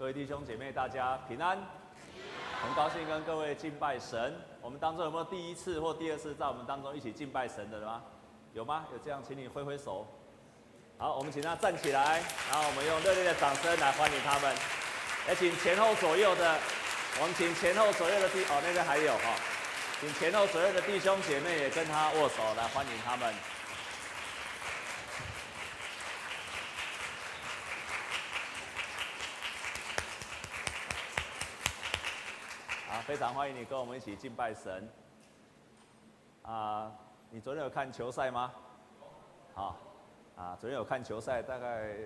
各位弟兄姐妹，大家平安，很高兴跟各位敬拜神。我们当中有没有第一次或第二次在我们当中一起敬拜神的吗？有吗？有这样，请你挥挥手。好，我们请他站起来，然后我们用热烈的掌声来欢迎他们。也请前后左右的，我们请前后左右的弟哦，那边还有哈，请前后左右的弟兄姐妹也跟他握手来欢迎他们。非常欢迎你跟我们一起敬拜神。啊，你昨天有看球赛吗？好，啊，昨天有看球赛，大概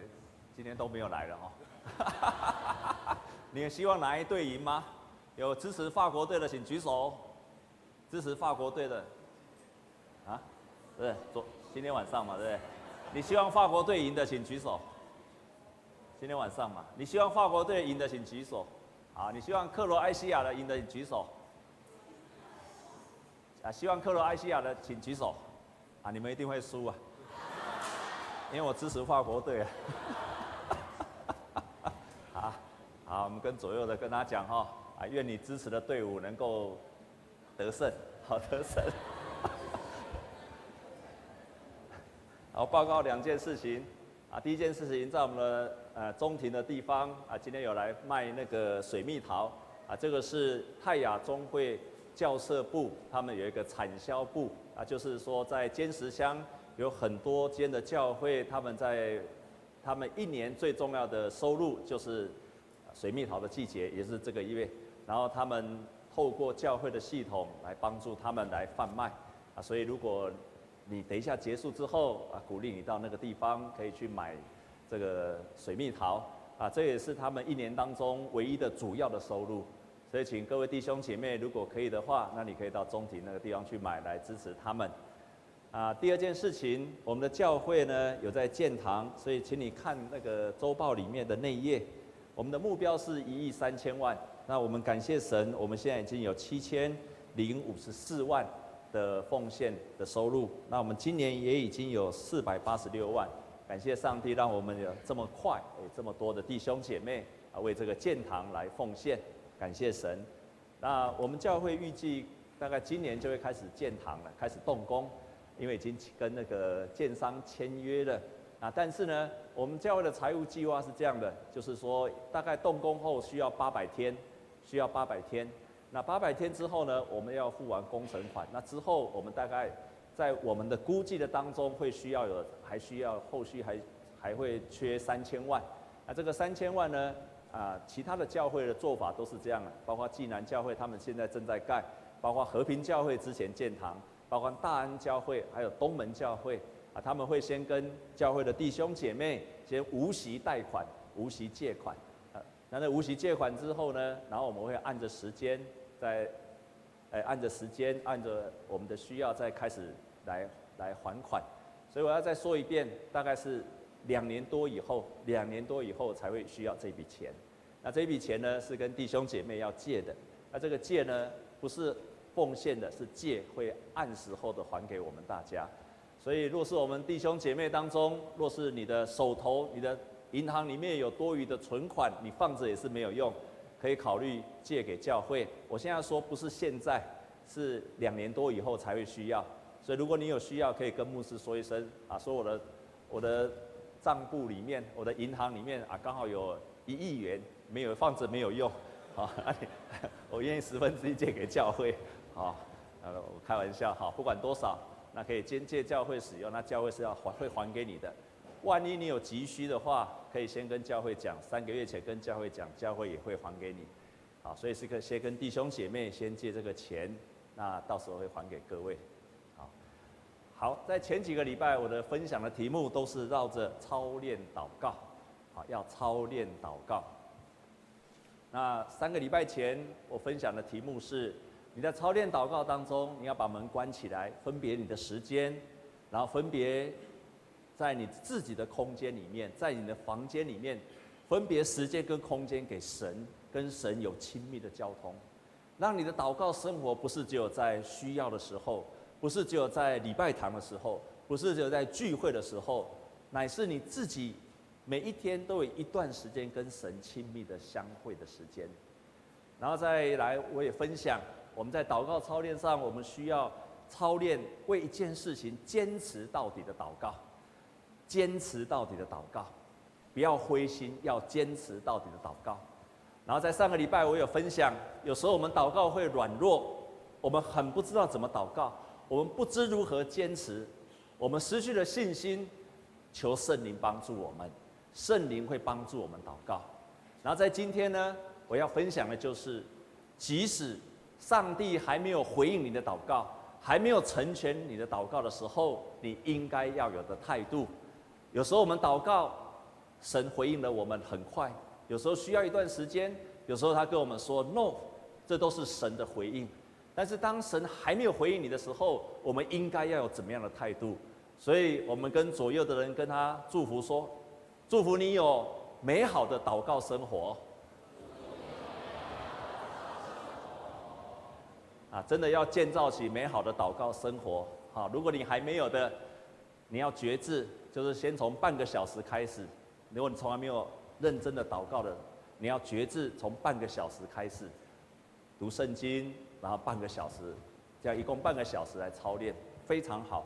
今天都没有来了哦。你也希望哪一队赢吗？有支持法国队的请举手。支持法国队的，啊，对，昨今天晚上嘛，对不对？你希望法国队赢的请举手。今天晚上嘛，你希望法国队赢的请举手。啊，你希望克罗埃西亚的赢的，请举手。啊，希望克罗埃西亚的请举手。啊，你们一定会输啊，因为我支持法国队啊。好，好，我们跟左右的跟他讲哈，啊，愿你支持的队伍能够得胜，好得胜。好，报告两件事情。啊，第一件事情在我们的。呃，中庭的地方啊，今天有来卖那个水蜜桃啊，这个是泰雅中会教社部，他们有一个产销部啊，就是说在坚石乡有很多间的教会，他们在他们一年最重要的收入就是水蜜桃的季节，也是这个月，然后他们透过教会的系统来帮助他们来贩卖啊，所以如果你等一下结束之后啊，鼓励你到那个地方可以去买。这个水蜜桃啊，这也是他们一年当中唯一的主要的收入，所以请各位弟兄姐妹，如果可以的话，那你可以到中庭那个地方去买来支持他们。啊，第二件事情，我们的教会呢有在建堂，所以请你看那个周报里面的内页，我们的目标是一亿三千万，那我们感谢神，我们现在已经有七千零五十四万的奉献的收入，那我们今年也已经有四百八十六万。感谢上帝，让我们有这么快，有这么多的弟兄姐妹啊，为这个建堂来奉献。感谢神。那我们教会预计大概今年就会开始建堂了，开始动工，因为已经跟那个建商签约了啊。但是呢，我们教会的财务计划是这样的，就是说大概动工后需要八百天，需要八百天。那八百天之后呢，我们要付完工程款。那之后我们大概。在我们的估计的当中，会需要有，还需要后续还还会缺三千万。那这个三千万呢？啊，其他的教会的做法都是这样的，包括济南教会他们现在正在盖，包括和平教会之前建堂，包括大安教会，还有东门教会啊，他们会先跟教会的弟兄姐妹先无息贷款、无息借款啊。那在无息借款之后呢，然后我们会按着时间在。哎，按着时间，按着我们的需要，再开始来来还款。所以我要再说一遍，大概是两年多以后，两年多以后才会需要这笔钱。那这笔钱呢，是跟弟兄姐妹要借的。那这个借呢，不是奉献的，是借会按时候的还给我们大家。所以，若是我们弟兄姐妹当中，若是你的手头、你的银行里面有多余的存款，你放着也是没有用。可以考虑借给教会。我现在说不是现在，是两年多以后才会需要。所以如果你有需要，可以跟牧师说一声啊，说我的我的账簿里面，我的银行里面啊，刚好有一亿元，没有放着没有用，啊，我愿意十分之一借给教会，啊，呃，我开玩笑哈，不管多少，那可以先借教会使用，那教会是要还会还给你的。万一你有急需的话，可以先跟教会讲，三个月前跟教会讲，教会也会还给你。好，所以是个先跟弟兄姐妹先借这个钱，那到时候会还给各位。好，好，在前几个礼拜我的分享的题目都是绕着操练祷告，好，要操练祷告。那三个礼拜前我分享的题目是，你在操练祷告当中，你要把门关起来，分别你的时间，然后分别。在你自己的空间里面，在你的房间里面，分别时间跟空间给神，跟神有亲密的交通，让你的祷告生活不是只有在需要的时候，不是只有在礼拜堂的时候，不是只有在聚会的时候，乃是你自己每一天都有一段时间跟神亲密的相会的时间。然后再来，我也分享我们在祷告操练上，我们需要操练为一件事情坚持到底的祷告，坚持到底的祷告，不要灰心，要坚持到底的祷告。然后在上个礼拜，我有分享，有时候我们祷告会软弱，我们很不知道怎么祷告，我们不知如何坚持，我们失去了信心，求圣灵帮助我们，圣灵会帮助我们祷告。然后在今天呢，我要分享的就是，即使上帝还没有回应你的祷告，还没有成全你的祷告的时候，你应该要有的态度。有时候我们祷告，神回应了我们很快。有时候需要一段时间，有时候他跟我们说 “no”，这都是神的回应。但是当神还没有回应你的时候，我们应该要有怎么样的态度？所以我们跟左右的人跟他祝福说：“祝福你有美好的祷告生活。”啊，真的要建造起美好的祷告生活。好，如果你还没有的，你要觉知，就是先从半个小时开始。如果你从来没有。认真的祷告的，你要决志，从半个小时开始读圣经，然后半个小时，这样一共半个小时来操练，非常好。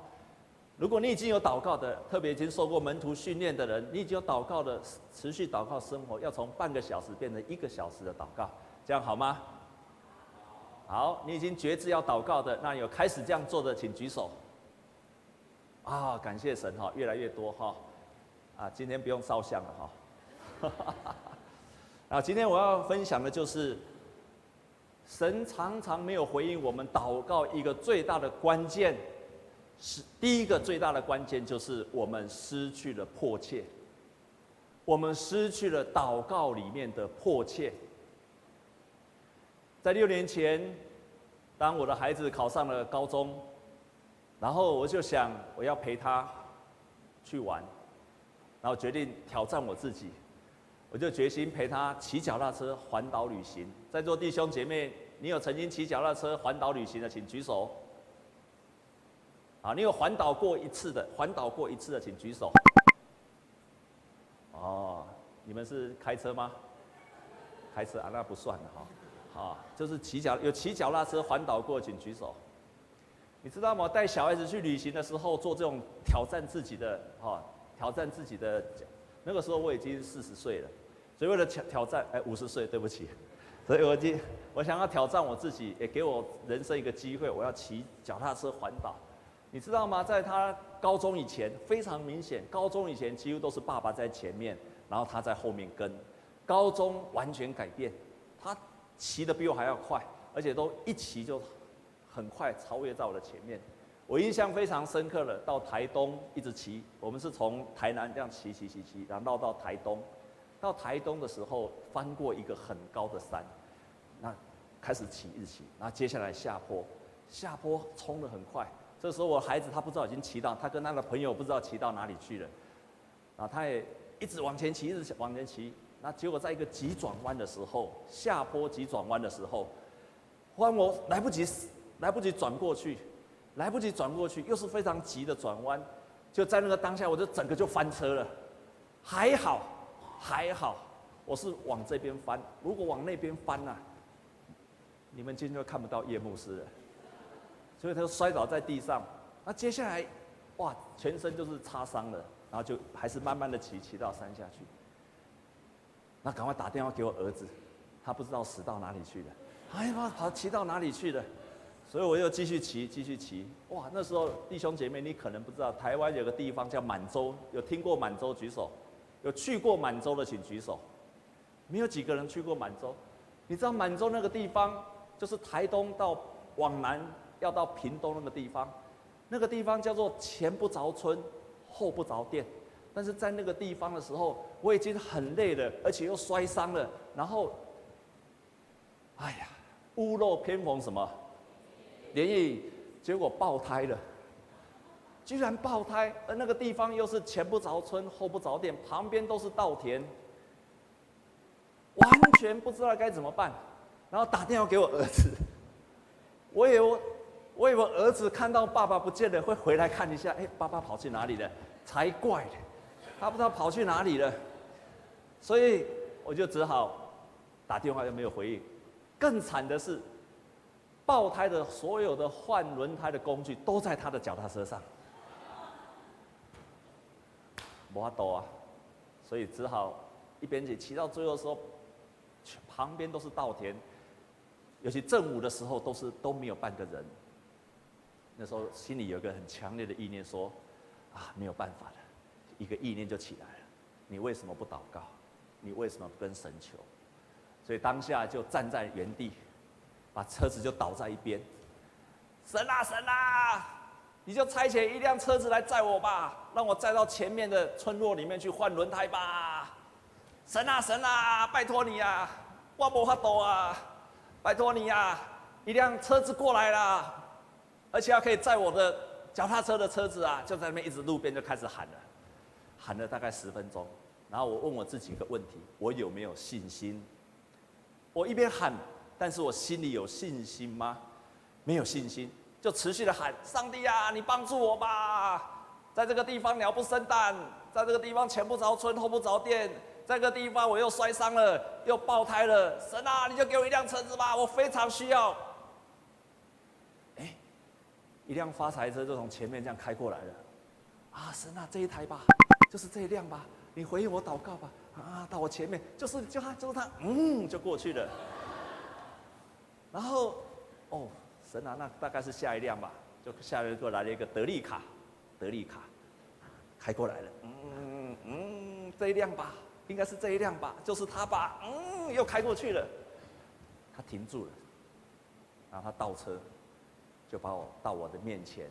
如果你已经有祷告的，特别已经受过门徒训练的人，你已经有祷告的持续祷告生活，要从半个小时变成一个小时的祷告，这样好吗？好，你已经决志要祷告的，那有开始这样做的，请举手。啊，感谢神哈，越来越多哈，啊，今天不用烧香了哈。哈哈哈！然后今天我要分享的就是，神常常没有回应我们祷告一个最大的关键，是第一个最大的关键就是我们失去了迫切，我们失去了祷告里面的迫切。在六年前，当我的孩子考上了高中，然后我就想我要陪他去玩，然后决定挑战我自己。我就决心陪他骑脚踏车环岛旅行。在座弟兄姐妹，你有曾经骑脚踏车环岛旅行的，请举手。啊，你有环岛过一次的，环岛过一次的，请举手。哦，你们是开车吗？开车啊，那不算的哈。啊，就是骑脚有骑脚踏车环岛过，请举手。你知道吗？带小孩子去旅行的时候，做这种挑战自己的，哈，挑战自己的。那个时候我已经四十岁了，所以为了挑挑战，哎，五十岁，对不起，所以我今我想要挑战我自己，也给我人生一个机会，我要骑脚踏车环岛。你知道吗？在他高中以前，非常明显，高中以前几乎都是爸爸在前面，然后他在后面跟。高中完全改变，他骑得比我还要快，而且都一骑就很快超越在我的前面。我印象非常深刻了，到台东一直骑，我们是从台南这样骑骑骑骑，然后绕到台东。到台东的时候，翻过一个很高的山，那开始骑一直骑，然后接下来下坡，下坡冲得很快。这时候我孩子他不知道已经骑到，他跟他的朋友不知道骑到哪里去了，然后他也一直往前骑，一直往前骑。那结果在一个急转弯的时候，下坡急转弯的时候，忽然我来不及，来不及转过去。来不及转过去，又是非常急的转弯，就在那个当下，我就整个就翻车了。还好，还好，我是往这边翻。如果往那边翻呐、啊，你们今天就看不到叶牧师了。所以他就摔倒在地上。那接下来，哇，全身就是擦伤了，然后就还是慢慢的骑，骑到山下去。那赶快打电话给我儿子，他不知道死到哪里去了。哎呀妈，跑骑到哪里去了？所以我又继续骑，继续骑。哇，那时候弟兄姐妹，你可能不知道，台湾有个地方叫满洲，有听过满洲举手？有去过满洲的请举手。没有几个人去过满洲。你知道满洲那个地方，就是台东到往南要到屏东那个地方，那个地方叫做前不着村，后不着店。但是在那个地方的时候，我已经很累了，而且又摔伤了，然后，哎呀，屋漏偏逢什么？连夜，结果爆胎了，居然爆胎，而那个地方又是前不着村后不着店，旁边都是稻田，完全不知道该怎么办，然后打电话给我儿子，我以为我以为儿子看到爸爸不见了会回来看一下，哎，爸爸跑去哪里了？才怪，他不知道跑去哪里了。所以我就只好打电话又没有回应。更惨的是，爆胎的所有的换轮胎的工具都在他的脚踏车上，没办法啊，所以只好一边骑，骑到最后的时候，旁边都是稻田，尤其正午的时候都是都没有半个人。那时候心里有个很强烈的意念说：啊，没有办法了，一个意念就起来了，你为什么不祷告？你为什么不跟神求？所以当下就站在原地，把车子就倒在一边。神啊神啊，你就差遣一辆车子来载我吧，让我载到前面的村落里面去换轮胎吧。神啊神啊，拜托你啊，我无法度啊，拜托你啊，一辆车子过来了，而且要可以载我的脚踏车的车子啊，就在那边一直路边就开始喊了，喊了大概十分钟，然后我问我自己一个问题：我有没有信心？我一边喊，但是我心里有信心吗？没有信心，就持续的喊：上帝啊，你帮助我吧！在这个地方鸟不生蛋，在这个地方前不着村后不着店，在这个地方我又摔伤了，又爆胎了。神啊，你就给我一辆车子吧，我非常需要。哎，一辆发财车就从前面这样开过来了。啊，神啊，这一台吧，就是这一辆吧，你回应我祷告吧。啊，到我前面就是就他就是他，嗯，就过去了。然后，哦，神啊，那大概是下一辆吧，就下一个来了一个德利卡，德利卡开过来了，嗯嗯，这一辆吧，应该是这一辆吧，就是他吧，嗯，又开过去了。他停住了，然后他倒车，就把我到我的面前。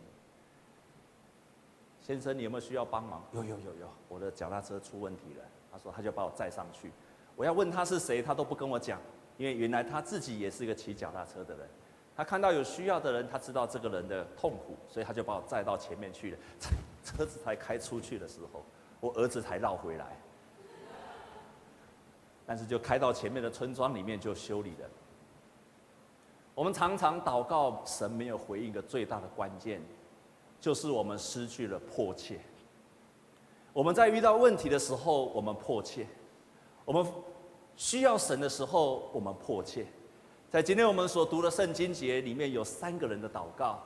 先生，你有没有需要帮忙？有有有有，我的脚踏车出问题了。他说：“他就把我载上去，我要问他是谁，他都不跟我讲，因为原来他自己也是一个骑脚踏车的人。他看到有需要的人，他知道这个人的痛苦，所以他就把我载到前面去了。车子才开出去的时候，我儿子才绕回来。但是就开到前面的村庄里面就修理了。我们常常祷告，神没有回应的最大的关键，就是我们失去了迫切。”我们在遇到问题的时候，我们迫切；我们需要神的时候，我们迫切。在今天我们所读的圣经节里面有三个人的祷告，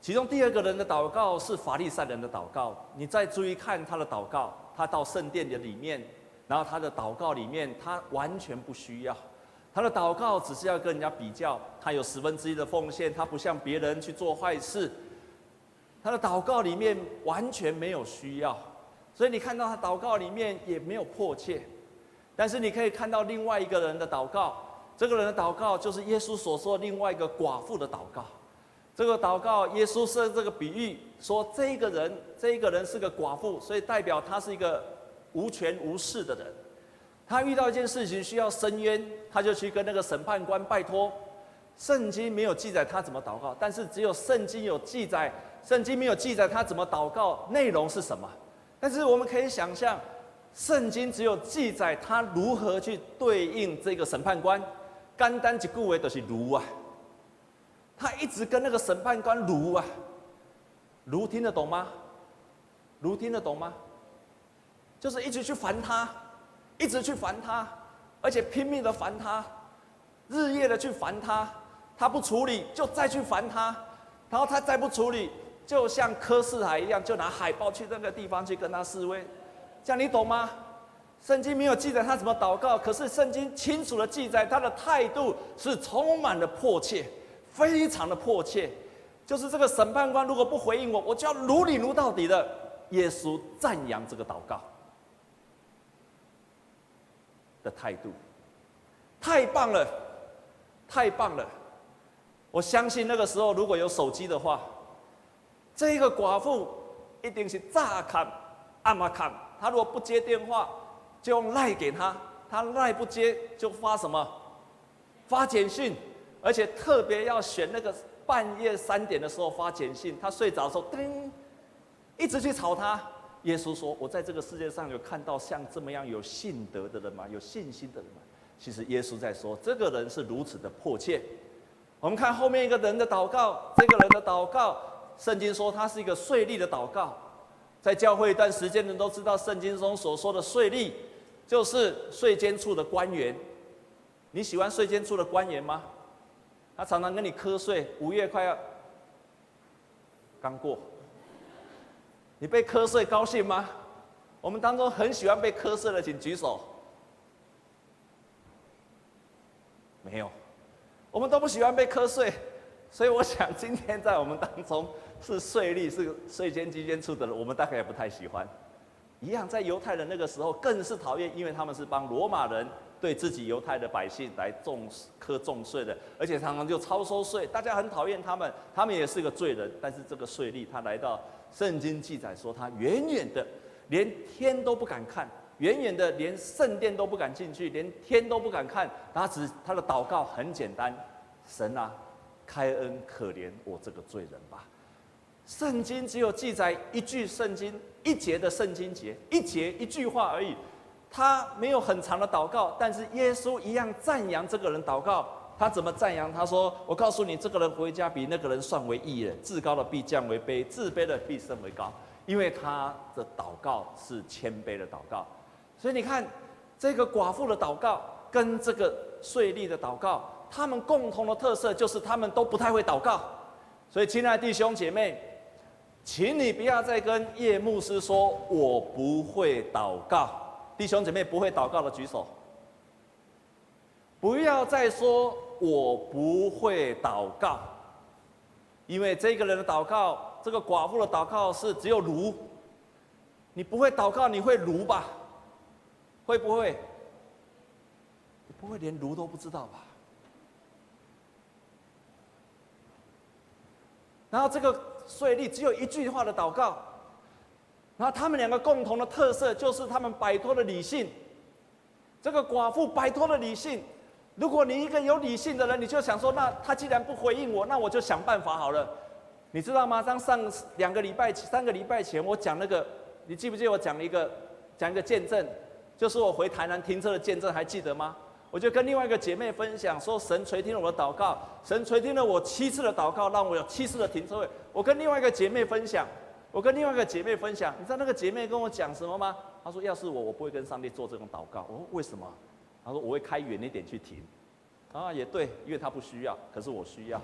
其中第二个人的祷告是法利赛人的祷告。你再注意看他的祷告，他到圣殿的里面，然后他的祷告里面，他完全不需要，他的祷告只是要跟人家比较，他有十分之一的奉献，他不像别人去做坏事，他的祷告里面完全没有需要。所以你看到他祷告里面也没有迫切，但是你可以看到另外一个人的祷告，这个人的祷告就是耶稣所说另外一个寡妇的祷告。这个祷告，耶稣设这个比喻，说这个人，这个人是个寡妇，所以代表他是一个无权无势的人。他遇到一件事情需要伸冤，他就去跟那个审判官拜托。圣经没有记载他怎么祷告，但是只有圣经有记载，圣经没有记载他怎么祷告，内容是什么？但是我们可以想象，圣经只有记载他如何去对应这个审判官，单单一句话就是如啊，他一直跟那个审判官如啊，如听得懂吗？如听得懂吗？就是一直去烦他，一直去烦他，而且拼命的烦他，日夜的去烦他，他不处理就再去烦他，然后他再不处理。就像柯世海一样，就拿海报去那个地方去跟他示威，这样你懂吗？圣经没有记载他怎么祷告，可是圣经清楚的记载他的态度是充满了迫切，非常的迫切。就是这个审判官如果不回应我，我就要如理如到底的。耶稣赞扬这个祷告的态度，太棒了，太棒了！我相信那个时候如果有手机的话。这一个寡妇一定是乍看阿玛看，他如果不接电话，就用赖给他，他赖不接就发什么？发简讯，而且特别要选那个半夜三点的时候发简讯，他睡着的时候叮，一直去吵他。耶稣说：“我在这个世界上有看到像这么样有信德的人吗？有信心的人吗？”其实耶稣在说，这个人是如此的迫切。我们看后面一个人的祷告，这个人的祷告。圣经说他是一个税利的祷告，在教会一段时间的人都知道，圣经中所说的税吏就是税监处的官员。你喜欢税监处的官员吗？他常常跟你瞌睡，五月快要刚过，你被瞌睡高兴吗？我们当中很喜欢被瞌睡的，请举手。没有，我们都不喜欢被瞌睡，所以我想今天在我们当中是税吏、是。税监稽监处的人，我们大概也不太喜欢。一样，在犹太人那个时候更是。讨厌，因为他们是。帮罗马人。对自己犹太的百姓来重课重税的，而且常常就超收税，大家很讨厌他们，他们也是。个罪人。但是。这个税吏他来到圣经记载说，他远远的连天都不敢看，远远的连圣殿都不敢进去，连天都不敢看。他只他的祷告很简单：神啊，开恩可怜我这个罪人吧。圣经只有记载一句圣经一节的圣经节，一节一句话而已。他没有很长的祷告，但是耶稣一样赞扬这个人祷告。他怎么赞扬？他说：“我告诉你，这个人回家比那个人算为义人。至高的必降为卑，自卑的必升为高。因为他的祷告是谦卑的祷告。所以你看，这个寡妇的祷告跟这个税吏的祷告，他们共同的特色就是他们都不太会祷告。所以，亲爱的弟兄姐妹，请你不要再跟叶牧师说我不会祷告。弟兄姐妹不会祷告的举手。不要再说我不会祷告，因为这个人的祷告，这个寡妇的祷告是只有卢。你不会祷告，你会卢吧？会不会？你不会连卢都不知道吧？然后这个税吏只有一句话的祷告。然后他们两个共同的特色就是他们摆脱了理性。这个寡妇摆脱了理性。如果你一个有理性的人，你就想说：那他既然不回应我，那我就想办法好了。你知道吗？当上两个礼拜、三个礼拜前，我讲那个，你记不记得我讲了一个讲一个见证，就是我回台南停车的见证，还记得吗？我就跟另外一个姐妹分享说，神垂听了我的祷告，神垂听了我七次的祷告，让我有七次的停车位。我跟另外一个姐妹分享。我跟另外一个姐妹分享，你知道那个姐妹跟我讲什么吗？她说：“要是我，我不会跟上帝做这种祷告。”我说：“为什么？”她说：“我会开远一点去停。”啊，也对，因为她不需要，可是我需要。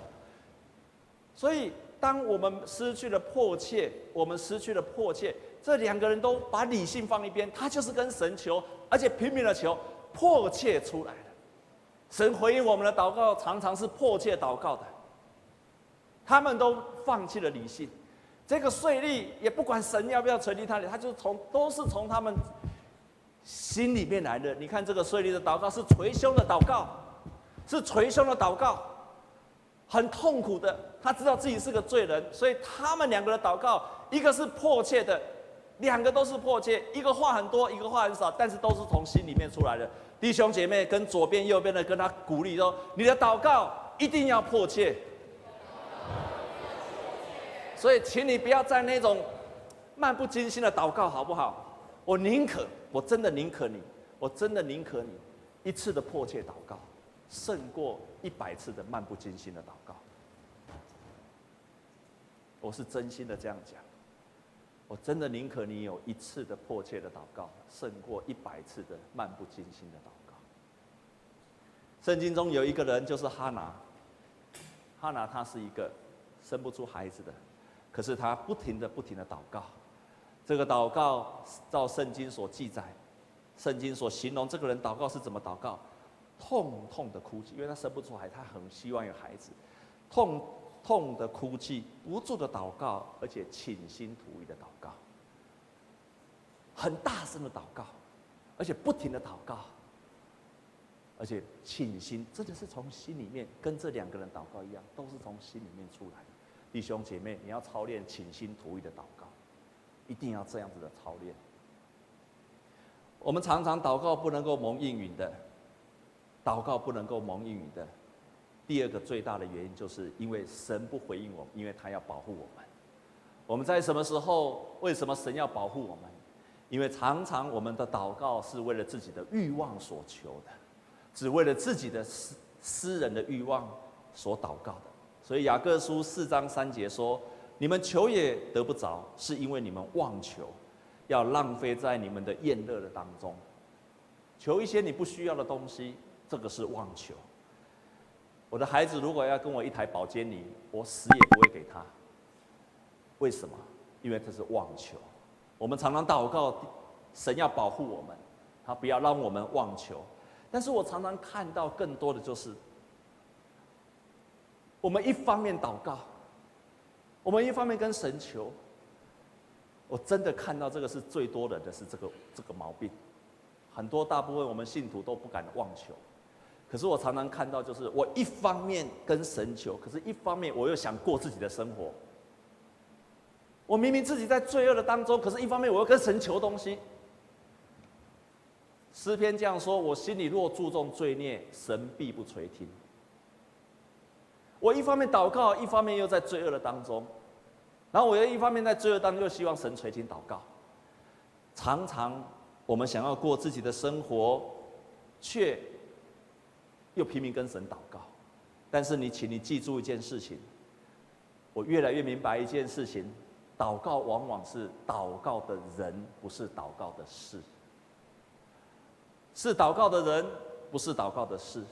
所以，当我们失去了迫切，我们失去了迫切，这两个人都把理性放一边，他就是跟神求，而且拼命的求，迫切出来的。神回应我们的祷告，常常是迫切祷告的。他们都放弃了理性。这个税吏也不管神要不要垂听他的，他就从都是从他们心里面来的。你看这个税吏的祷告是捶胸的祷告，是捶胸的祷告，很痛苦的。他知道自己是个罪人，所以他们两个的祷告，一个是迫切的，两个都是迫切。一个话很多，一个话很少，但是都是从心里面出来的。弟兄姐妹，跟左边右边的跟他鼓励说：你的祷告一定要迫切。所以，请你不要在那种漫不经心的祷告，好不好？我宁可，我真的宁可你，我真的宁可你一次的迫切祷告，胜过一百次的漫不经心的祷告。我是真心的这样讲，我真的宁可你有一次的迫切的祷告，胜过一百次的漫不经心的祷告。圣经中有一个人，就是哈拿，哈拿他是一个生不出孩子的。可是他不停的、不停的祷告，这个祷告照圣经所记载，圣经所形容这个人祷告是怎么祷告？痛痛的哭泣，因为他生不出来，他很希望有孩子，痛痛的哭泣，不住的祷告，而且倾心吐意的祷告，很大声的祷告，而且不停的祷告，而且倾心，真的是从心里面跟这两个人祷告一样，都是从心里面出来的。弟兄姐妹，你要操练倾心吐意的祷告，一定要这样子的操练。我们常常祷告不能够蒙应允的，祷告不能够蒙应允的，第二个最大的原因，就是因为神不回应我们，因为他要保护我们。我们在什么时候？为什么神要保护我们？因为常常我们的祷告是为了自己的欲望所求的，只为了自己的私私人的欲望所祷告的。所以雅各书四章三节说：“你们求也得不着，是因为你们妄求，要浪费在你们的宴乐的当中。”求一些你不需要的东西，这个是妄求。我的孩子如果要跟我一台宝坚尼，我死也不会给他。为什么？因为这是妄求。我们常常祷告，神要保护我们，他不要让我们妄求。但是我常常看到更多的就是，我们一方面祷告，我们一方面跟神求。我真的看到这个是最多的，的是这个这个毛病。很多大部分我们信徒都不敢妄求，可是我常常看到，就是我一方面跟神求，可是一方面我又想过自己的生活。我明明自己在罪恶的当中，可是一方面我又跟神求东西。诗篇这样说：我心里若注重罪孽，神必不垂听。我一方面祷告，一方面又在罪恶的当中，然后我又一方面在罪恶当中，又希望神垂听祷告，常常。我们想要过自己的生活，却又拼命跟神祷告。但是你，请你记住一件事情，我越来越明白一件事情：祷告往往是祷告的人，不是祷告的事；是祷告的人，不是祷告的事。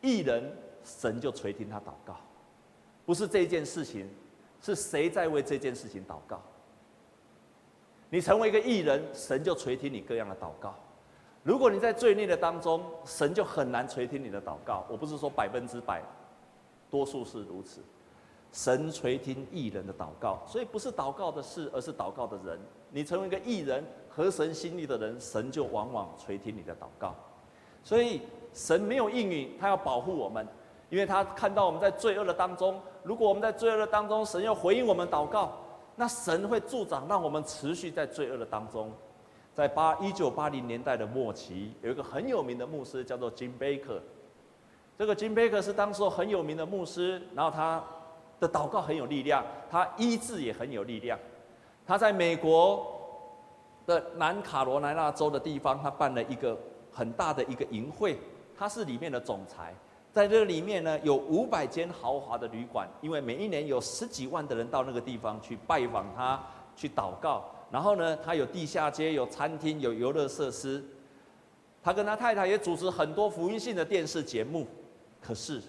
义人，神就垂听他祷告，不是这件事情，是谁在为这件事情祷告？你成为一个艺人，神就垂听你各样的祷告。如果你在罪孽的当中，神就很难垂听你的祷告。我不是说百分之百，多数是如此。神垂听艺人的祷告，所以不是祷告的事，而是祷告的人。你成为一个艺人，合神心意的人，神就往往垂听你的祷告。所以神没有应允，他要保护我们，因为他看到我们在罪恶的当中。如果我们在罪恶的当中，神要回应我们祷告。那神会助长，让我们持续在罪恶的当中。在八一九八零年代的末期，有一个很有名的牧师叫做金贝克。这个金贝克是当时很有名的牧师，然后他的祷告很有力量，他医治也很有力量。他在美国的南卡罗来纳州的地方，他办了一个很大的一个营会，他是里面的总裁。在这里面呢，有五百间豪华的旅馆，因为每一年有十几万的人到那个地方去拜访他，去祷告。然后呢，他有地下街，有餐厅，有游乐设施。他跟他太太也主持很多福音性的电视节目。可是，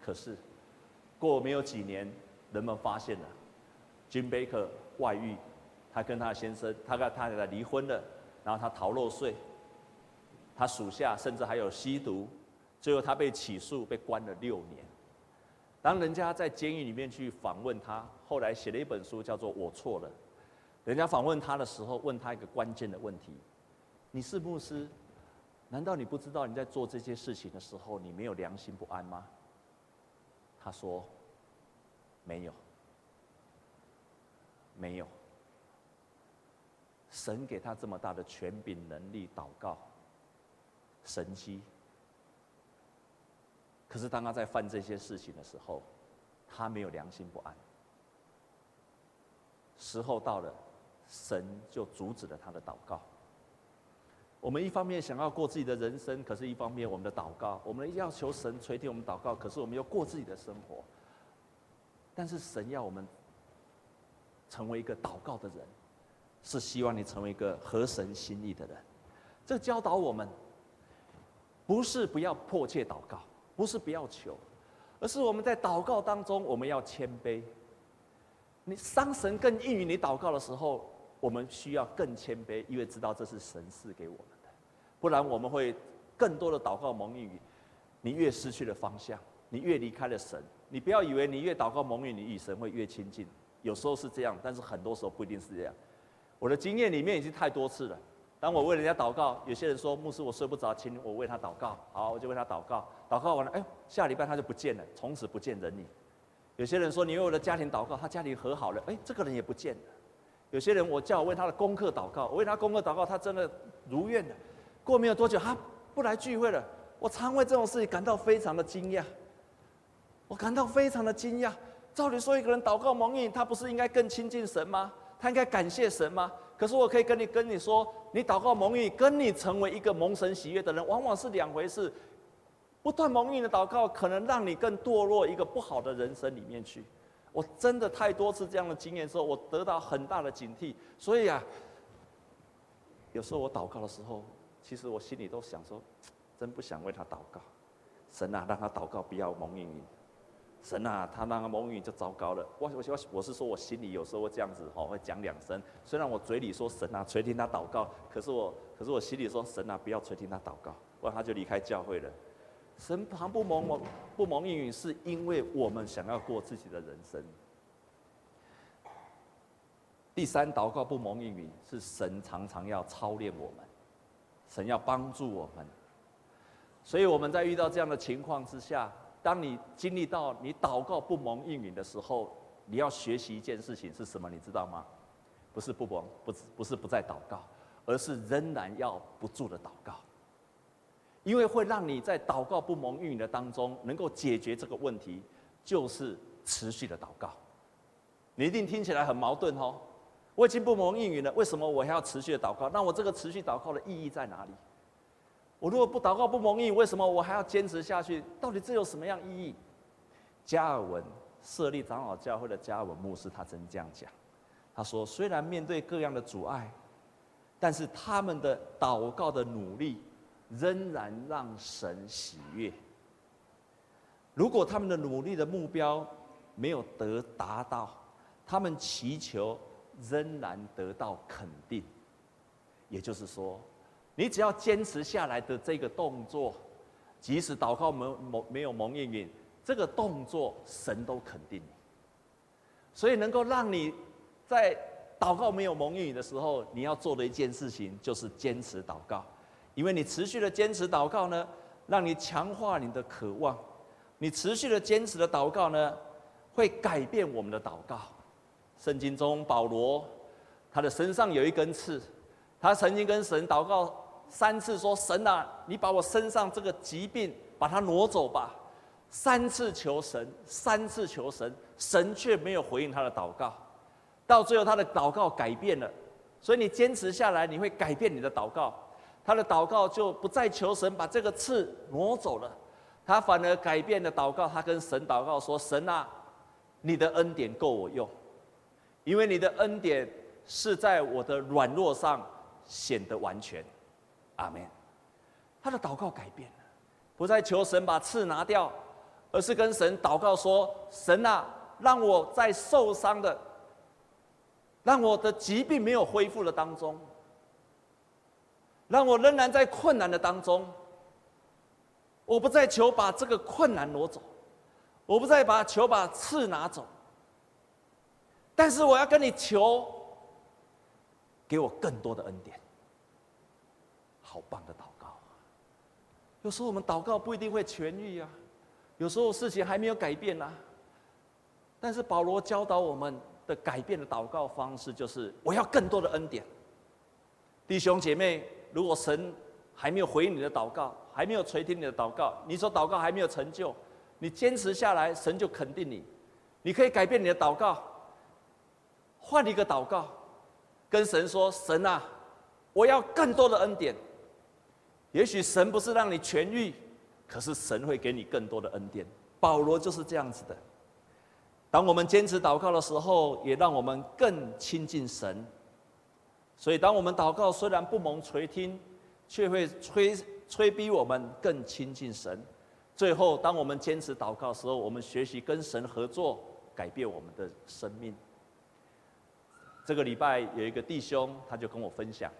可是，过没有几年，人们发现了金贝克外遇，他跟他的先生，他跟他太太离婚了，然后他逃漏税，他属下甚至还有吸毒。最后，他被起诉，被关了六年。当人家在监狱里面去访问他，后来写了一本书，叫做《我错了》。人家访问他的时候，问他一个关键的问题：“你是牧师，难道你不知道你在做这些事情的时候，你没有良心不安吗？”他说：“没有，没有。神给他这么大的权柄、能力、祷告、神迹。”可是当他在犯这些事情的时候，他没有良心不安。时候到了，神就阻止了他的祷告。我们一方面想要过自己的人生，可是一方面我们的祷告，我们要求神垂听我们祷告，可是我们要过自己的生活。但是神要我们成为一个祷告的人，是希望你成为一个合神心意的人。这教导我们，不是不要迫切祷告。不是不要求，而是我们在祷告当中，我们要谦卑。你当神更应允你祷告的时候，我们需要更谦卑，因为知道这是神赐给我们的。不然我们会更多的祷告蒙应允，你越失去了方向，你越离开了神。你不要以为你越祷告蒙应允，你与神会越亲近。有时候是这样，但是很多时候不一定是这样。我的经验里面已经太多次了。当我为人家祷告，有些人说牧师，我睡不着，请我为他祷告。好，我就为他祷告。祷告完了，哎，下礼拜他就不见了，从此不见人影。有些人说你为我的家庭祷告，他家庭和好了，哎，这个人也不见了。有些人我叫我为他的功课祷告，我为他功课祷告，他真的如愿了。过没有多久，他不来聚会了。我常为这种事情感到非常的惊讶，我感到非常的惊讶。照理说，一个人祷告蒙应，他不是应该更亲近神吗？他应该感谢神吗？可是我可以跟你跟你说，你祷告蒙应，跟你成为一个蒙神喜悦的人，往往是两回事。不断蒙应的祷告，可能让你更堕落一个不好的人生里面去。我真的太多次这样的经验之后，我得到很大的警惕。所以啊，有时候我祷告的时候，其实我心里都想说，真不想为他祷告。神啊，让他祷告不要蒙应允。神啊，他让他蒙应允就糟糕了。我我我我是说我心里有时候会这样子哦，会讲两声。虽然我嘴里说神啊垂听他祷告，可是我可是我心里说神啊不要垂听他祷告，不然他就离开教会了。神旁不蒙蒙不蒙应允，是因为我们想要过自己的人生。第三，祷告不蒙应允，是神常常要操练我们，神要帮助我们。所以我们在遇到这样的情况之下，当你经历到你祷告不蒙应允的时候，你要学习一件事情是什么？你知道吗？不是不蒙，不不是不再祷告，而是仍然要不住的祷告。因为会让你在祷告不蒙应允的当中，能够解决这个问题，就是持续的祷告。你一定听起来很矛盾哦，我已经不蒙应允了，为什么我还要持续的祷告？那我这个持续祷告的意义在哪里？我如果不祷告不蒙应，为什么我还要坚持下去？到底这有什么样意义？加尔文设立长老教会的加尔文牧师，他曾这样讲，他说：虽然面对各样的阻碍，但是他们的祷告的努力。仍然让神喜悦。如果他们的努力的目标没有得达到，他们祈求仍然得到肯定。也就是说，你只要坚持下来的这个动作，即使祷告没蒙没有蒙应允，这个动作神都肯定你。所以能够让你在祷告没有蒙应允的时候，你要做的一件事情就是坚持祷告。因为你持续的坚持祷告呢，让你强化你的渴望；你持续的坚持的祷告呢，会改变我们的祷告。圣经中保罗，他的身上有一根刺，他曾经跟神祷告三次，说：“神啊，你把我身上这个疾病把它挪走吧。”三次求神，三次求神，神却没有回应他的祷告。到最后，他的祷告改变了。所以你坚持下来，你会改变你的祷告。他的祷告就不再求神把这个刺挪走了，他反而改变了祷告。他跟神祷告说：“神啊，你的恩典够我用，因为你的恩典是在我的软弱上显得完全。”阿门。他的祷告改变了，不再求神把刺拿掉，而是跟神祷告说：“神啊，让我在受伤的，让我的疾病没有恢复的当中。”让我仍然在困难的当中，我不再求把这个困难挪走，我不再把求把刺拿走，但是我要跟你求，给我更多的恩典。好棒的祷告！有时候我们祷告不一定会痊愈啊，有时候事情还没有改变啊。但是保罗教导我们的改变的祷告方式，就是我要更多的恩典，弟兄姐妹。如果神还没有回应你的祷告，还没有垂听你的祷告，你说祷告还没有成就，你坚持下来，神就肯定你。你可以改变你的祷告，换一个祷告，跟神说：“神啊，我要更多的恩典。”也许神不是让你痊愈，可是神会给你更多的恩典。保罗就是这样子的。当我们坚持祷告的时候，也让我们更亲近神。所以，当我们祷告虽然不蒙垂听，却会催催逼我们更亲近神。最后，当我们坚持祷告的时候，我们学习跟神合作，改变我们的生命。这个礼拜有一个弟兄，他就跟我分享，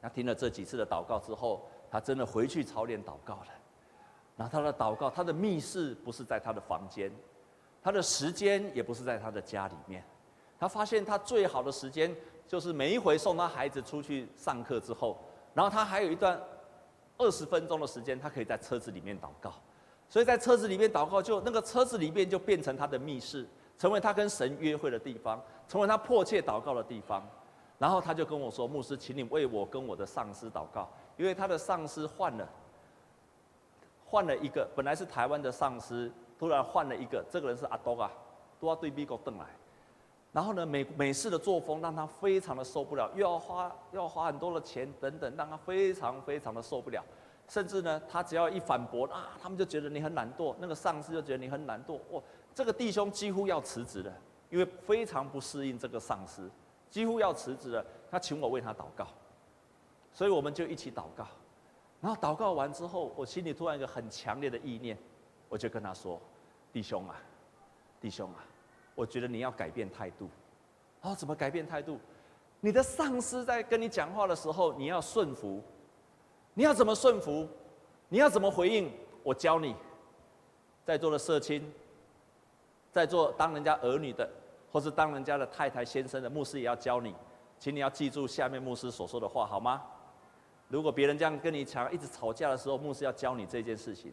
他听了这几次的祷告之后，他真的回去操练祷告了。那他的祷告，他的密室不是在他的房间，他的时间也不是在他的家里面。他发现他最好的时间。就是每一回送他孩子出去上课之后，然后他还有一段二十分钟的时间，他可以在车子里面祷告。所以在车子里面祷告，就那个车子里面就变成他的密室，成为他跟神约会的地方，成为他迫切祷告的地方。然后他就跟我说：“牧师，请你为我跟我的上司祷告，因为他的上司换了，换了一个，本来是台湾的上司，突然换了一个，这个人是阿多啊，都要对美国邓来。”然后呢，美美式的作风让他非常的受不了，又要花又要花很多的钱等等，让他非常非常的受不了。甚至呢，他只要一反驳啊，他们就觉得你很懒惰，那个上司就觉得你很懒惰。哇，这个弟兄几乎要辞职了，因为非常不适应这个上司，几乎要辞职了。他请我为他祷告，所以我们就一起祷告。然后祷告完之后，我心里突然一个很强烈的意念，我就跟他说：“弟兄啊，弟兄啊，我觉得你要改变态度。哦，怎么改变态度？你的上司在跟你讲话的时候，你要顺服。你要怎么顺服？你要怎么回应？我教你。在座的社亲，在座当人家儿女的，或是当人家的太太先生的牧师也要教你，请你要记住下面牧师所说的话，好吗？”如果别人这样跟你讲，一直吵架的时候，牧师要教你这件事情。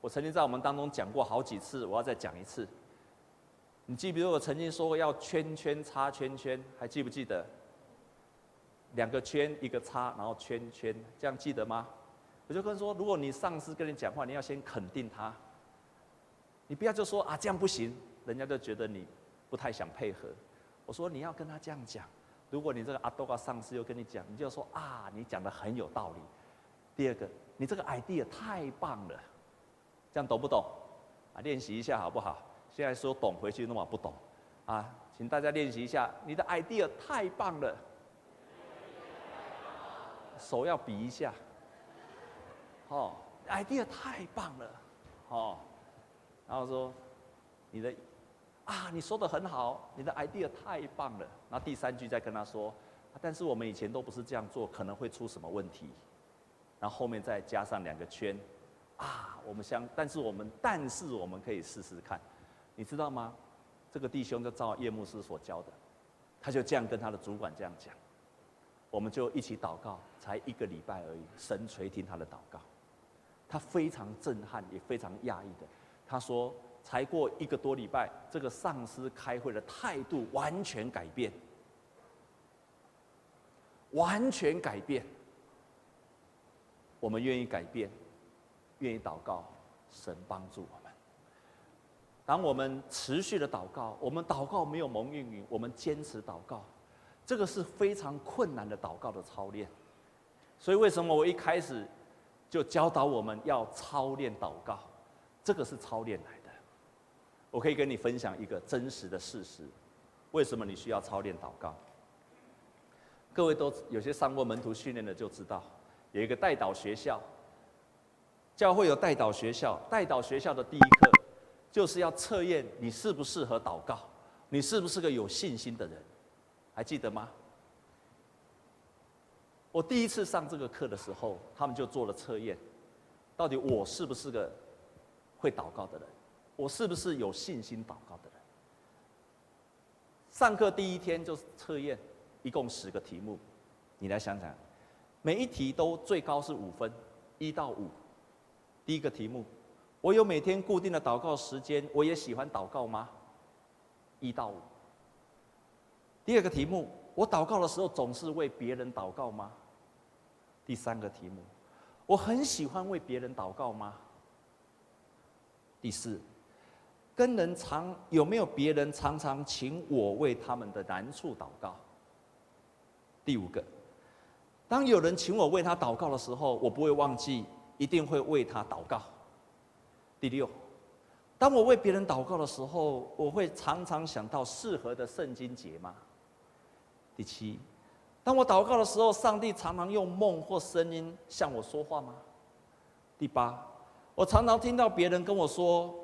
我曾经在我们当中讲过好几次，我要再讲一次。你记不记得我曾经说过要圈圈插圈圈，还记不记得？两个圈一个叉，然后圈圈，这样记得吗？我就跟说，如果你上司跟你讲话，你要先肯定他，你不要就说啊这样不行，人家就觉得你不太想配合。我说你要跟他这样讲。如果你这个阿多嘎上司又跟你讲，你就说啊，你讲的很有道理。第二个，你这个 idea 太棒了，这样懂不懂？啊，练习一下好不好？现在说懂，回去那么不懂，啊，请大家练习一下，你的 idea 太棒了，手要比一下。哦，idea 太棒了，哦，然后说你的。啊，你说的很好，你的 idea 太棒了。那第三句再跟他说，但是我们以前都不是这样做，可能会出什么问题。然后后面再加上两个圈，啊，我们相，但是我们，但是我们可以试试看，你知道吗？这个弟兄就照叶牧师所教的，他就这样跟他的主管这样讲，我们就一起祷告，才一个礼拜而已，神垂听他的祷告，他非常震撼，也非常讶异的，他说。才过一个多礼拜，这个上司开会的态度完全改变，完全改变。我们愿意改变，愿意祷告，神帮助我。当我们持续的祷告，我们祷告没有蒙应允，我们坚持祷告，这个是非常困难的祷告的操练。所以为什么我一开始就教导我们要操练祷告？这个是操练来的。我可以跟你分享一个真实的事实，为什么你需要操练祷告？各位都有些上过门徒训练的就知道，有一个代祷学校，教会有代祷学校，代祷学校的第一课就是要测验你适不适合祷告，你是不是个有信心的人，还记得吗？我第一次上这个课的时候，他们就做了测验，到底我是不是个会祷告的人？我是不是有信心祷告的人？上课第一天就测验，一共十个题目，你来想想，每一题都最高是五分，一到五。第一个题目，我有每天固定的祷告时间，我也喜欢祷告吗？一到五。第二个题目，我祷告的时候总是为别人祷告吗？第三个题目，我很喜欢为别人祷告吗？第四。跟人常有没有别人常常请我为他们的难处祷告？第五个，当有人请我为他祷告的时候，我不会忘记，一定会为他祷告。第六，当我为别人祷告的时候，我会常常想到适合的圣经节吗？第七，当我祷告的时候，上帝常常用梦或声音向我说话吗？第八，我常常听到别人跟我说。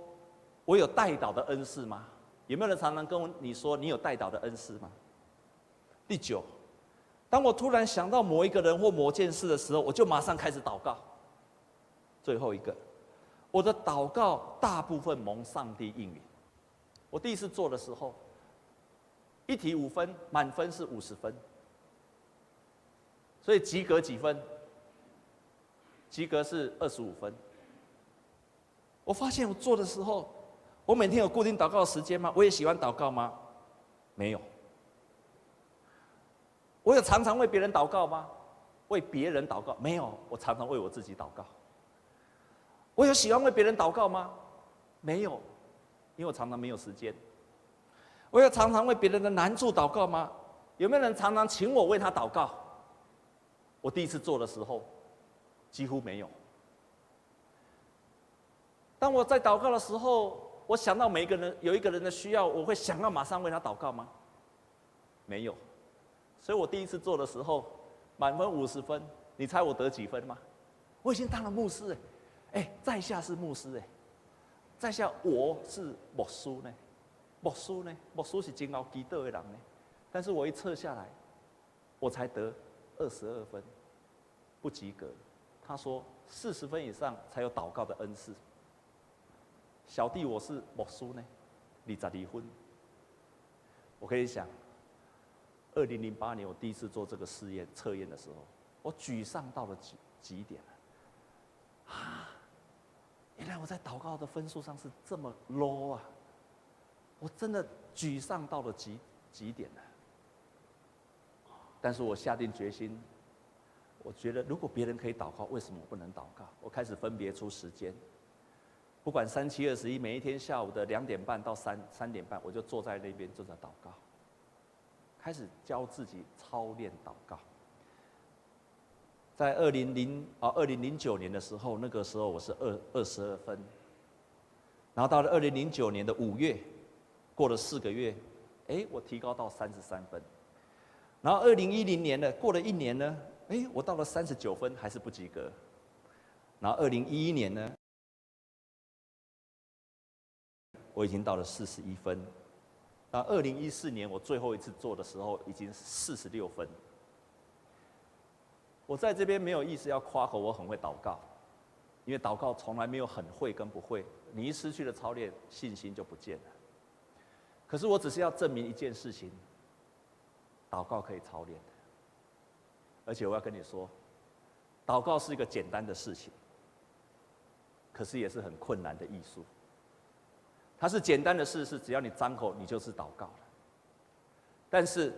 我有代祷的恩赐吗？有没有人常常跟你说你有代祷的恩赐吗？第九，当我突然想到某一个人或某件事的时候，我就马上开始祷告。最后一个，我的祷告大部分蒙上帝应允。我第一次做的时候，一题五分，满分是五十分，所以及格几分？及格是二十五分。我发现我做的时候。我每天有固定祷告的时间吗？我也喜欢祷告吗？没有。我有常常为别人祷告吗？为别人祷告没有。我常常为我自己祷告。我有喜欢为别人祷告吗？没有，因为我常常没有时间。我有常常为别人的难处祷告吗？有没有人常常请我为他祷告？我第一次做的时候，几乎没有。当我在祷告的时候。我想到每一个人有一个人的需要，我会想要马上为他祷告吗？没有，所以我第一次做的时候，满分五十分，你猜我得几分吗？我已经当了牧师哎，哎，在下是牧师哎，在下我是牧师呢，牧师呢，牧师是真奥基督的人呢，但是我一测下来，我才得二十二分，不及格。他说四十分以上才有祷告的恩赐。小弟我是牧师呢，你咋离婚？我可以想，二零零八年我第一次做这个试验测验的时候，我沮丧到了极极点了。啊，原来我在祷告的分数上是这么 low 啊！我真的沮丧到了极极点了。但是我下定决心，我觉得如果别人可以祷告，为什么我不能祷告？我开始分别出时间，不管三七二十一，每一天下午的两点半到三三点半，我就坐在那边坐着祷告，开始教自己操练祷告。在二零零啊二零零九年的时候，那个时候我是二二十二分，然后到了二零零九年的五月，过了四个月，哎，我提高到三十三分。然后二零一零年呢，过了一年呢，哎，我到了三十九分，还是不及格。然后二零一一年呢，我已经到了四十一分。到二零一四年我最后一次做的时候，已经四十六分。我在这边没有意思要夸口，我很会祷告，因为祷告从来没有很会跟不会。你一失去了操练，信心就不见了。可是我只是要证明一件事情。祷告可以操练的，而且我要跟你说，祷告是一个简单的事情，可是也是很困难的艺术。它是简单的事，是只要你张口，你就是祷告了。但是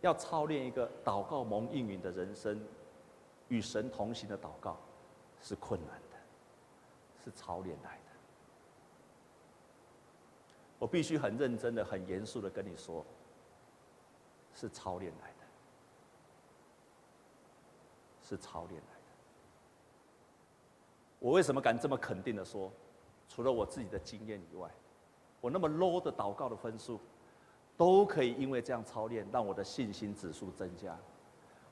要操练一个祷告蒙应允的人生，与神同行的祷告，是困难的，是操练来的。我必须很认真的、很严肃的跟你说。是操练来的，是操练来的。我为什么敢这么肯定的说？除了我自己的经验以外，我那么 low 的祷告的分数，都可以因为这样操练，让我的信心指数增加。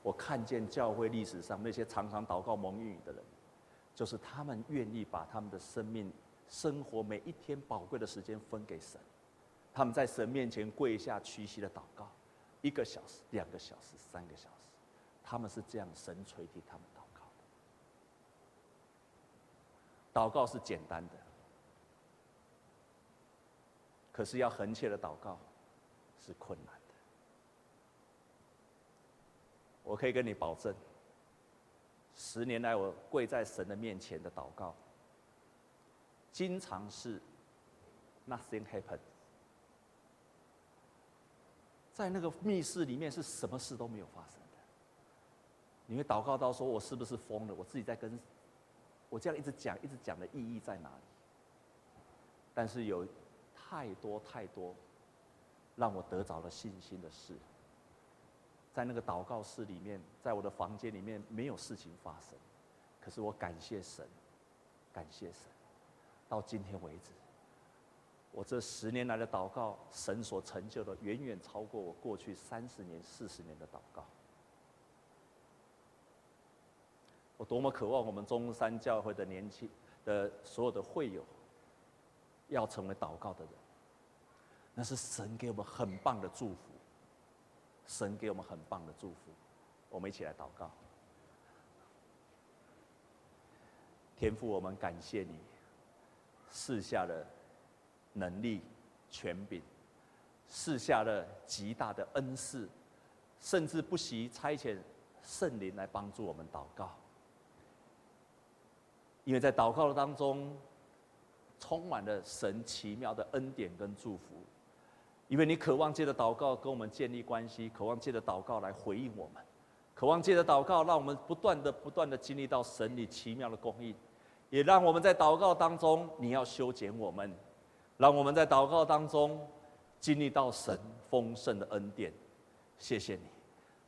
我看见教会历史上那些常常祷告蒙应的人，就是他们愿意把他们的生命、生活每一天宝贵的时间分给神，他们在神面前跪下屈膝的祷告。一个小时、两个小时、三个小时，他们是这样神垂听他们祷告的。祷告是简单的，可是要恒切的祷告是困难的。我可以跟你保证，十年来我跪在神的面前的祷告，经常是 nothing happened。在那个密室里面是什么事都没有发生的。你会祷告到说：“我是不是疯了？我自己在跟，我这样一直讲一直讲的意义在哪里？”但是有太多太多让我得着了信心的事，在那个祷告室里面，在我的房间里面没有事情发生，可是我感谢神，感谢神，到今天为止。我这十年来的祷告，神所成就的远远超过我过去三十年、四十年的祷告。我多么渴望我们中山教会的年轻的所有的会友，要成为祷告的人。那是神给我们很棒的祝福，神给我们很棒的祝福。我们一起来祷告。天父，我们感谢你赐下了。能力、权柄，赐下了极大的恩赐，甚至不惜差遣圣灵来帮助我们祷告。因为在祷告的当中，充满了神奇妙的恩典跟祝福。因为你渴望借着祷告跟我们建立关系，渴望借着祷告来回应我们，渴望借着祷告让我们不断的、不断的经历到神里奇妙的供应，也让我们在祷告当中，你要修剪我们。让我们在祷告当中经历到神丰盛的恩典，谢谢你，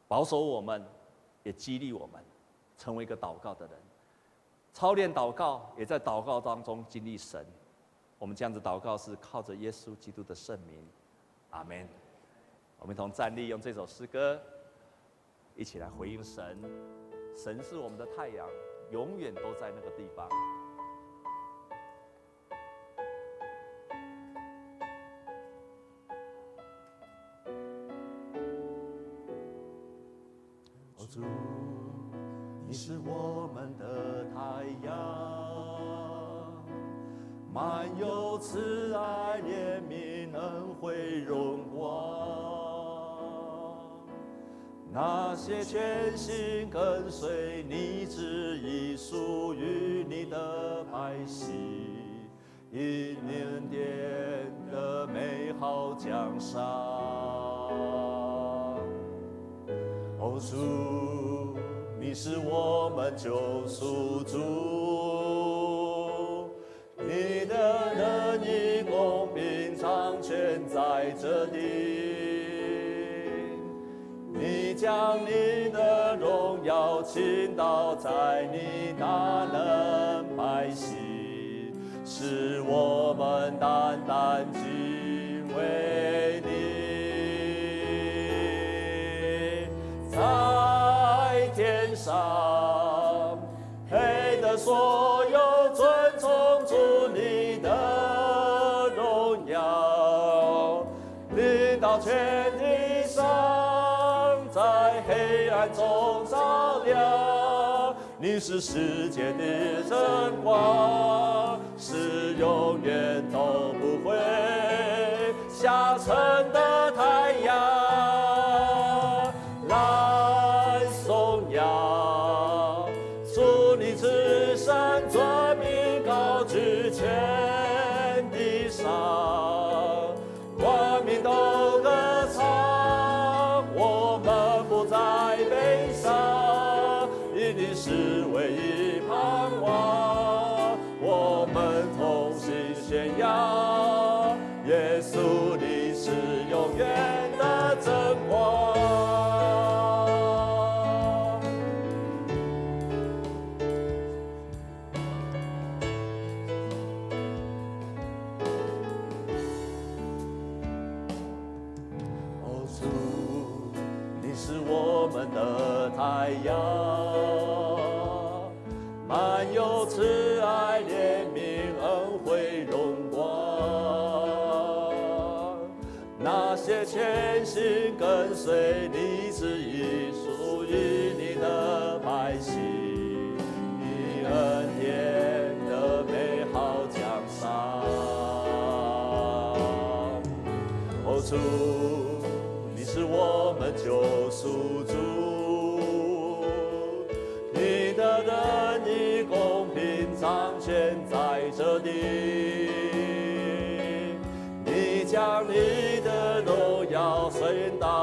保守我们，也激励我们，成为一个祷告的人，操练祷告，也在祷告当中经历神。我们这样子祷告是靠着耶稣基督的圣名，阿门。我们同站立，用这首诗歌一起来回应神。神是我们的太阳，永远都在那个地方。主，你是我们的太阳，满有慈爱、怜悯、恩惠、荣光。那些全心跟随你旨意、属于你的百姓，因恩典的美好奖赏。哦主，你是我们救赎主，你的仁义公平常全在这里，你将你的荣耀倾倒在你大能百姓，使我们单单敬畏你。在天上，你是世界的真光，是永远都不会下沉的。跟随你旨意，属于你的百姓，你恩典的美好奖赏。哦，主，你是我们救赎主，你的仁义公平常存在这地，要顺道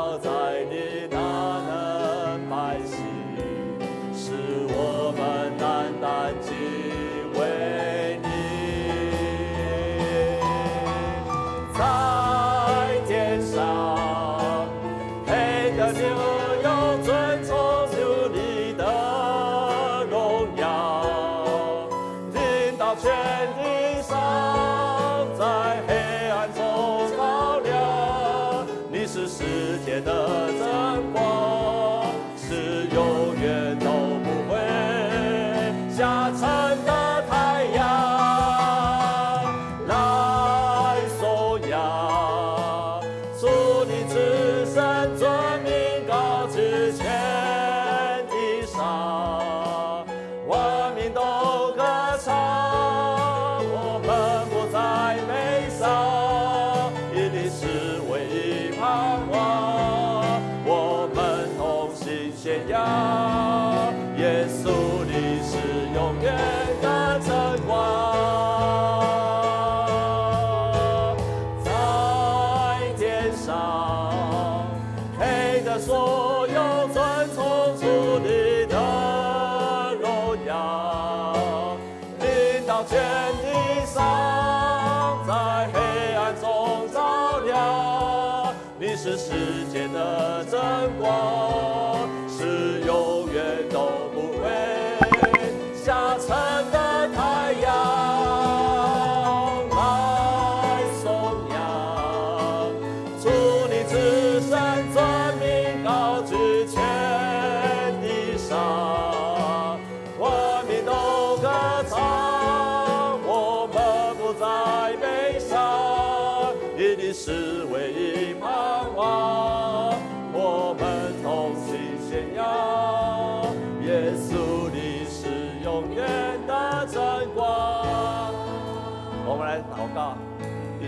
光，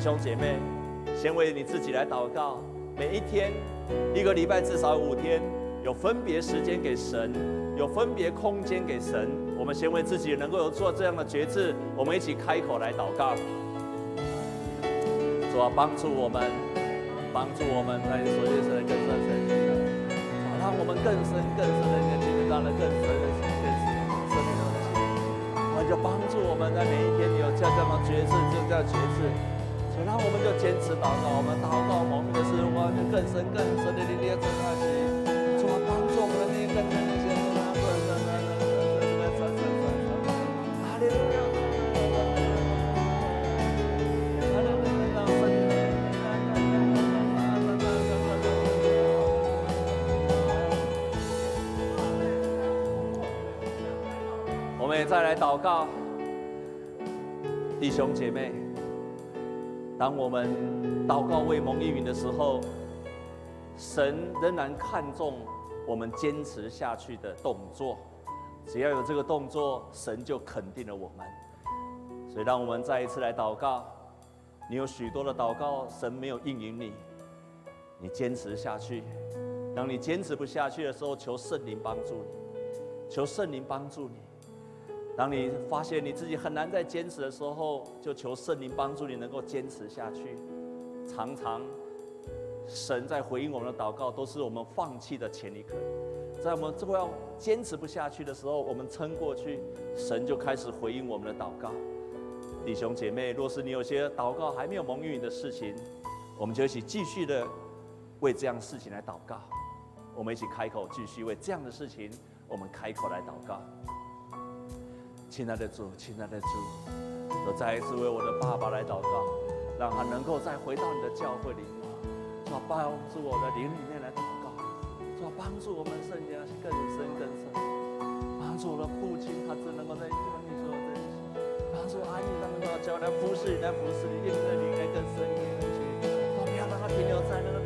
兄姐妹，先为你自己来祷告。每一天，一个礼拜至少五天，有分别时间给神，有分别空间给神。我们先为自己能够有做这样的决志，我们一起开口来祷告。主啊，帮助我们，帮助我们在所见神的更深的神，让我们更深更深的经历到了更深的更深的生命的东西。我就帮助我们在每一天你有这样的决志，就这样决志。然后我们就坚持祷告，我们祷告蒙蔽的是，我们就更深更深的力量增大起，主，帮助我们的更深的心，更深更深更深更深更深。哈利路亚！哈利路亚！我们也再来祷告，弟兄姐妹。当我们祷告为蒙应允的时候，神仍然看重我们坚持下去的动作。只要有这个动作，神就肯定了我们。所以，让我们再一次来祷告。你有许多的祷告，神没有应允你，你坚持下去。当你坚持不下去的时候，求圣灵帮助你，求圣灵帮助你。当你发现你自己很难再坚持的时候，就求圣灵帮助你能够坚持下去。常常，神在回应我们的祷告，都是我们放弃的前一刻。在我们最后要坚持不下去的时候，我们撑过去，神就开始回应我们的祷告。弟兄姐妹，若是你有些祷告还没有蒙应允的事情，我们就一起继续的为这样事情来祷告。我们一起开口，继续为这样的事情，我们开口来祷告。亲爱的主，亲爱的主，我再一次为我的爸爸来祷告，让他能够再回到你的教会里面，主帮助我的灵里面来祷告，主帮助我们圣家更深更深，帮助我的父亲，他只能够在跟你说这些，帮助阿姨他们都要教来服侍你，来服侍你，让你的灵更深更深，不要让他停留在那个。